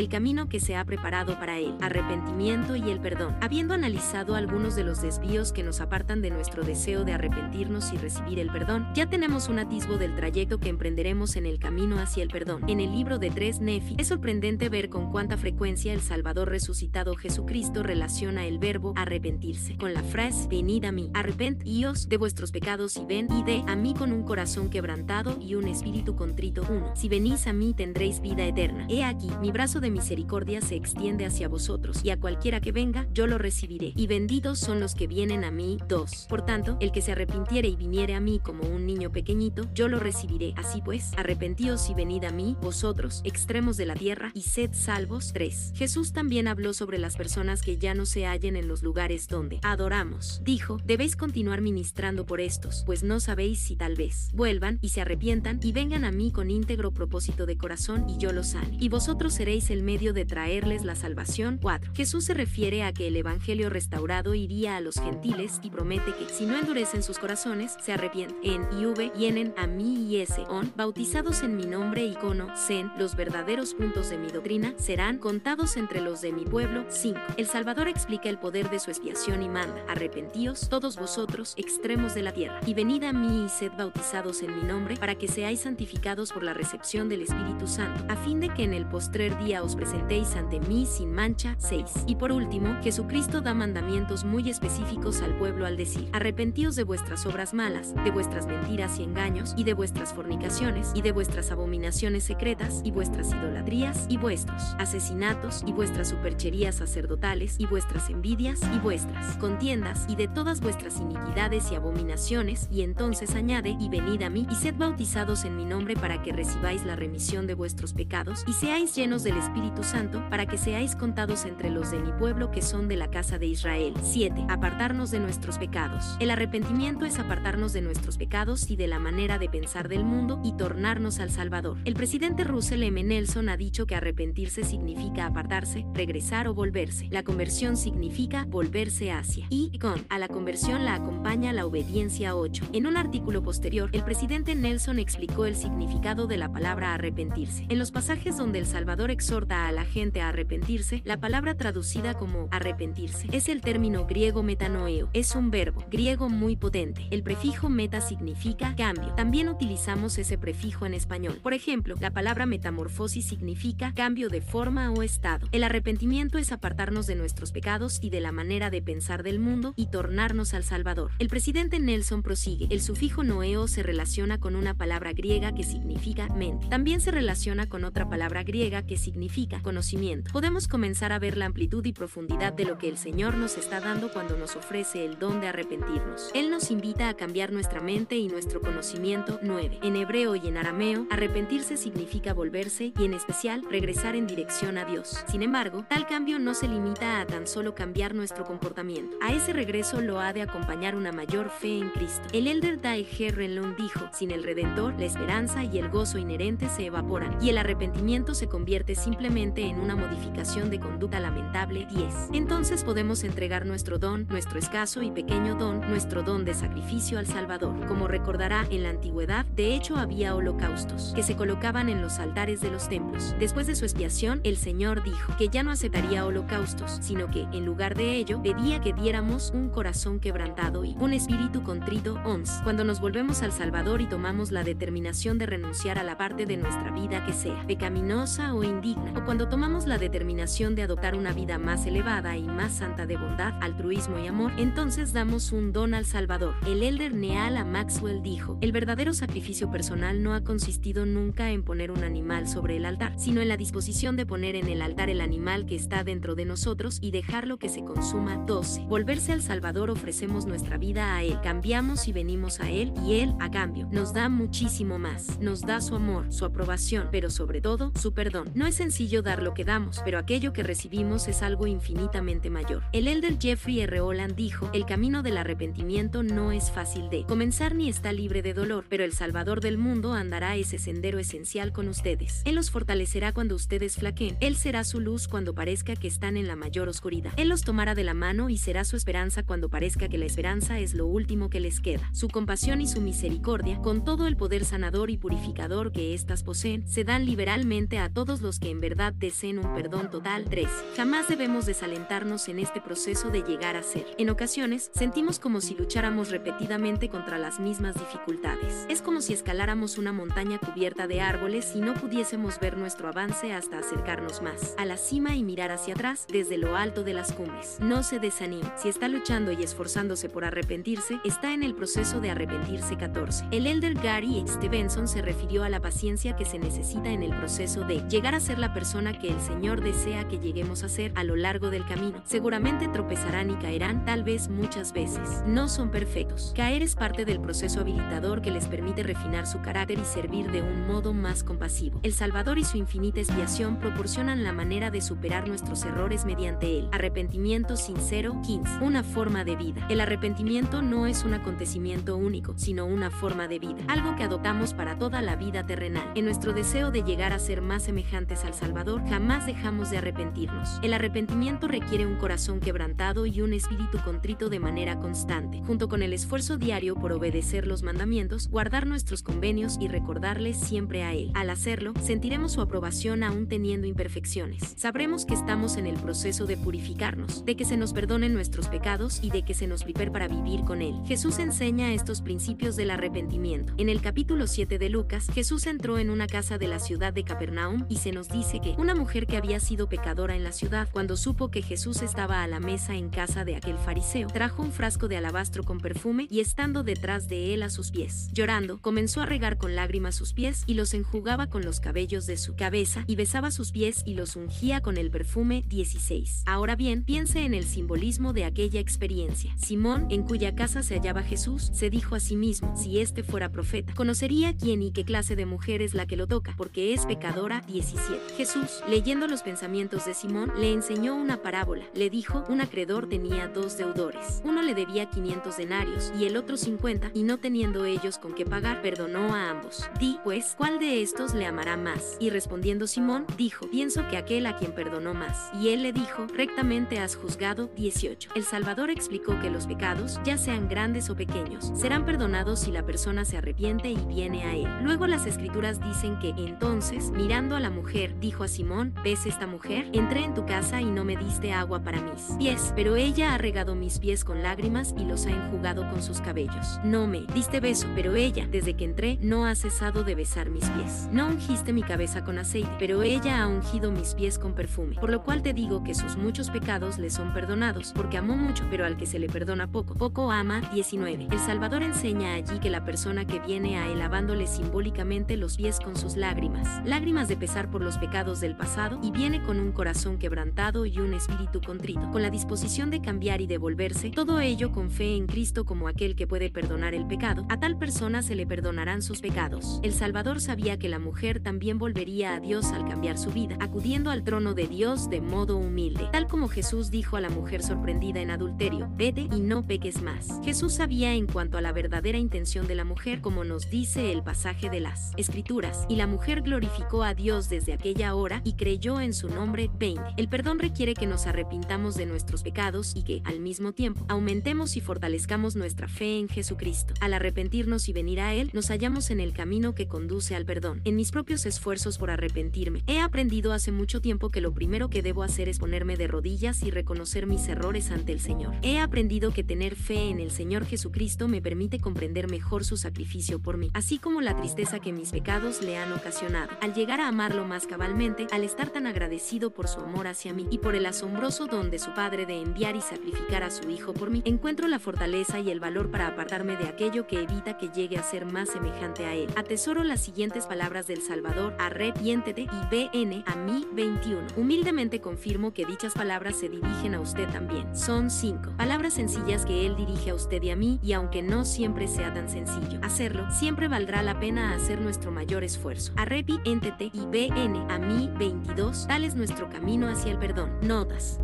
el camino que se ha preparado para él, arrepentimiento y el perdón. Habiendo analizado algunos de los desvíos que nos apartan de nuestro deseo de arrepentirnos y recibir el perdón, ya tenemos un atisbo del trayecto que emprenderemos en el camino hacia el perdón. En el libro de Dres Nefi, es sorprendente ver con cuánta frecuencia el Salvador resucitado Jesucristo relaciona el verbo arrepentirse con la frase venid a mí, arrepentíos de vuestros pecados y ven y de a mí con un corazón quebrantado y un espíritu contrito. 1. Si venís a mí tendréis vida eterna. He aquí, mi brazo de misericordia se extiende hacia vosotros, y a cualquiera que venga, yo lo recibiré. Y benditos son los que vienen a mí. 2. Por tanto, el que se arrepintiere y viniere a mí como un niño pequeñito, yo lo recibiré. Así pues, arrepentíos y venid a mí, vosotros, extremos de la tierra, y sed salvos. 3. Jesús también habló sobre las personas que ya no se hallen en los lugares donde adoramos. Dijo, debéis continuar ministrando por estos, pues no sabéis si tal vez vuelvan y se arrepientan y vengan a mí con íntegro propósito de corazón y yo los sane. Y vosotros seréis el medio de traerles la salvación. 4. Jesús se refiere a que el Evangelio restaurado iría a los gentiles y promete que si no endurecen sus corazones, se arrepienten. En IV vienen a mí y ese on, bautizados en mi nombre y sen, los verdaderos puntos de mi doctrina, serán contados entre los de mi pueblo. 5. El Salvador explica el poder de su expiación y manda, arrepentíos todos vosotros, extremos de la tierra, y venid a mí y sed bautizados en mi nombre, para que seáis santificados por la recepción del Espíritu Santo, a fin de que en el postrer día os presentéis ante mí sin mancha. 6. Y por último, Jesucristo da mandamientos muy específicos al pueblo al decir, arrepentíos de vuestras obras malas, de vuestras mentiras y engaños, y de vuestras fornicaciones, y de vuestras abominaciones secretas, y vuestras idolatrías, y vuestros asesinatos, y vuestras supercherías sacerdotales, y vuestras envidias, y vuestras contiendas, y de todas vuestras iniquidades y abominaciones, y entonces añade, y venid a mí, y sed bautizados en mi nombre para que recibáis la remisión de vuestros pecados, y seáis llenos del Espíritu Santo, para que seáis contados entre los de mi pueblo que son de la casa de Israel. 7. Apartarnos de nuestros pecados. El arrepentimiento es apartarnos de nuestros pecados y de la manera de pensar del mundo y tornarnos al Salvador. El presidente Russell M. Nelson ha dicho que arrepentirse significa apartarse, regresar o volverse. La conversión significa volverse hacia. Y con a la conversión la acompaña la obediencia 8. En un artículo posterior, el presidente Nelson explicó el significado de la palabra arrepentirse. En los pasajes donde el Salvador exhorta a la gente a arrepentirse, la palabra traducida como arrepentirse es el término griego metanoeo. Es un verbo griego muy potente. El prefijo meta significa cambio. También utilizamos ese prefijo en español. Por ejemplo, la palabra metamorfosis significa cambio de forma o estado. El arrepentimiento es apartarnos de nuestros pecados y de la manera de pensar del mundo y tornarnos al Salvador. El presidente Nelson prosigue. El sufijo noeo se relaciona con una palabra griega que significa mente. También se relaciona con otra palabra griega que significa conocimiento. Podemos comenzar a ver la amplitud y profundidad de lo que el Señor nos está dando cuando nos ofrece el don de arrepentirnos. Él nos invita a cambiar nuestra mente y nuestro conocimiento 9. En hebreo y en arameo, arrepentirse significa volverse y en especial regresar en dirección a Dios. Sin embargo, tal cambio no se limita a tan solo cambiar nuestro comportamiento. A ese regreso lo ha de acompañar una mayor fe en Cristo. El elder Dai Herrenlund dijo, sin el Redentor, la esperanza y el gozo inherente se evaporan y el arrepentimiento se convierte simplemente en una modificación de conducta lamentable 10. Entonces podemos entregar nuestro don, nuestro escaso y pequeño don, nuestro don de sacrificio al Salvador. Como recordará, en la antigüedad, de hecho había holocaustos, que se colocaban en los altares de los templos. Después de su expiación, el Señor dijo que ya no aceptaría holocaustos, sino que, en lugar de ello, pedía que diéramos un corazón quebrantado y un espíritu contrito 11. Cuando nos volvemos al Salvador y tomamos la determinación de renunciar a la parte de nuestra vida que sea pecaminosa o indigna, o cuando tomamos la determinación de adoptar una vida más elevada y más santa de bondad, altruismo y amor, entonces damos un don al Salvador. El elder Neala Maxwell dijo, el verdadero sacrificio personal no ha consistido nunca en poner un animal sobre el altar, sino en la disposición de poner en el altar el animal que está dentro de nosotros y dejarlo que se consuma 12. Volverse al Salvador ofrecemos nuestra vida a Él, cambiamos y venimos a Él y Él, a cambio, nos da muchísimo más. Nos da su amor, su aprobación, pero sobre todo, su perdón. No es sencillo dar lo que damos, pero aquello que recibimos es algo infinitamente mayor. El elder Jeffrey R. Holland dijo, el camino del arrepentimiento no es fácil de comenzar ni está libre de dolor, pero el Salvador del mundo andará ese sendero esencial con ustedes. Él los fortalecerá cuando ustedes flaqueen. Él será su luz cuando parezca que están en la mayor oscuridad. Él los tomará de la mano y será su esperanza cuando parezca que la esperanza es lo último que les queda. Su compasión y su misericordia, con todo el poder sanador y purificador que éstas poseen, se dan liberalmente a todos los que en verdad verdad deseen un perdón total. 3. Jamás debemos desalentarnos en este proceso de llegar a ser. En ocasiones, sentimos como si lucháramos repetidamente contra las mismas dificultades. Es como si escaláramos una montaña cubierta de árboles y no pudiésemos ver nuestro avance hasta acercarnos más a la cima y mirar hacia atrás desde lo alto de las cumbres. No se desanime. Si está luchando y esforzándose por arrepentirse, está en el proceso de arrepentirse 14. El elder Gary Stevenson se refirió a la paciencia que se necesita en el proceso de llegar a ser la persona que el Señor desea que lleguemos a ser a lo largo del camino. Seguramente tropezarán y caerán, tal vez muchas veces. No son perfectos. Caer es parte del proceso habilitador que les permite refinar su carácter y servir de un modo más compasivo. El Salvador y su infinita expiación proporcionan la manera de superar nuestros errores mediante él. Arrepentimiento sincero 15. Una forma de vida. El arrepentimiento no es un acontecimiento único, sino una forma de vida, algo que adoptamos para toda la vida terrenal. En nuestro deseo de llegar a ser más semejantes al Salvador, jamás dejamos de arrepentirnos. El arrepentimiento requiere un corazón quebrantado y un espíritu contrito de manera constante, junto con el esfuerzo diario por obedecer los mandamientos, guardar nuestros convenios y recordarles siempre a Él. Al hacerlo, sentiremos su aprobación aún teniendo imperfecciones. Sabremos que estamos en el proceso de purificarnos, de que se nos perdonen nuestros pecados y de que se nos prepare para vivir con Él. Jesús enseña estos principios del arrepentimiento. En el capítulo 7 de Lucas, Jesús entró en una casa de la ciudad de Capernaum y se nos dice que una mujer que había sido pecadora en la ciudad, cuando supo que Jesús estaba a la mesa en casa de aquel fariseo, trajo un frasco de alabastro con perfume y estando detrás de él a sus pies, llorando, comenzó a regar con lágrimas sus pies y los enjugaba con los cabellos de su cabeza y besaba sus pies y los ungía con el perfume 16. Ahora bien, piense en el simbolismo de aquella experiencia. Simón, en cuya casa se hallaba Jesús, se dijo a sí mismo, si éste fuera profeta, conocería quién y qué clase de mujer es la que lo toca, porque es pecadora 17. Jesús, leyendo los pensamientos de Simón, le enseñó una parábola. Le dijo, un acreedor tenía dos deudores. Uno le debía 500 denarios y el otro 50, y no teniendo ellos con qué pagar, perdonó a ambos. Di, pues, ¿cuál de estos le amará más? Y respondiendo Simón, dijo, pienso que aquel a quien perdonó más. Y él le dijo, rectamente has juzgado 18. El Salvador explicó que los pecados, ya sean grandes o pequeños, serán perdonados si la persona se arrepiente y viene a él. Luego las escrituras dicen que entonces, mirando a la mujer, dijo a Simón, ¿ves esta mujer? Entré en tu casa y no me diste agua para mis pies, pero ella ha regado mis pies con lágrimas y los ha enjugado con sus cabellos. No me diste beso, pero ella, desde que entré, no ha cesado de besar mis pies. No ungiste mi cabeza con aceite, pero ella ha ungido mis pies con perfume. Por lo cual te digo que sus muchos pecados le son perdonados, porque amó mucho, pero al que se le perdona poco, poco ama. 19. El Salvador enseña allí que la persona que viene a él lavándole simbólicamente los pies con sus lágrimas, lágrimas de pesar por los pecados del pasado, y viene con un corazón quebrantado y un espíritu contrito, con la disposición de cambiar y devolverse, todo ello con fe en Cristo como aquel que puede perdonar el pecado, a tal persona se le perdonarán sus pecados. El Salvador sabía que la mujer también volvería a Dios al cambiar su vida, acudiendo al trono de Dios de modo humilde, tal como Jesús dijo a la mujer sorprendida en adulterio, vete y no peques más. Jesús sabía en cuanto a la verdadera intención de la mujer, como nos dice el pasaje de las Escrituras, y la mujer glorificó a Dios desde aquella hora y creyó en su nombre 20. El perdón requiere que nos arrepintamos de nuestros pecados y que, al mismo tiempo, aumentemos y fortalezcamos nuestra fe en Jesucristo. Al arrepentirnos y venir a Él, nos hallamos en el camino que conduce al perdón. En mis propios esfuerzos por arrepentirme, he aprendido hace mucho tiempo que lo primero que debo hacer es ponerme de rodillas y reconocer mis errores ante el Señor. He aprendido que tener fe en el Señor Jesucristo me permite comprender mejor su sacrificio por mí, así como la tristeza que mis pecados le han ocasionado. Al llegar a amarlo más cabalmente, al estar tan agradecido por su amor hacia mí y por el asombroso don de su Padre de enviar y sacrificar a su Hijo por mí, encuentro la fortaleza y el valor para apartarme de aquello que evita que llegue a ser más semejante a Él. Atesoro las siguientes palabras del Salvador, arrepiéntete y BN a mí 21. Humildemente confirmo que dichas palabras se dirigen a usted también. Son cinco palabras sencillas que Él dirige a usted y a mí, y aunque no siempre sea tan sencillo hacerlo, siempre valdrá la pena hacer nuestro mayor esfuerzo. Arrepiéntete y BN a mí 22. Tal es nuestro camino hacia el perdón. Notas.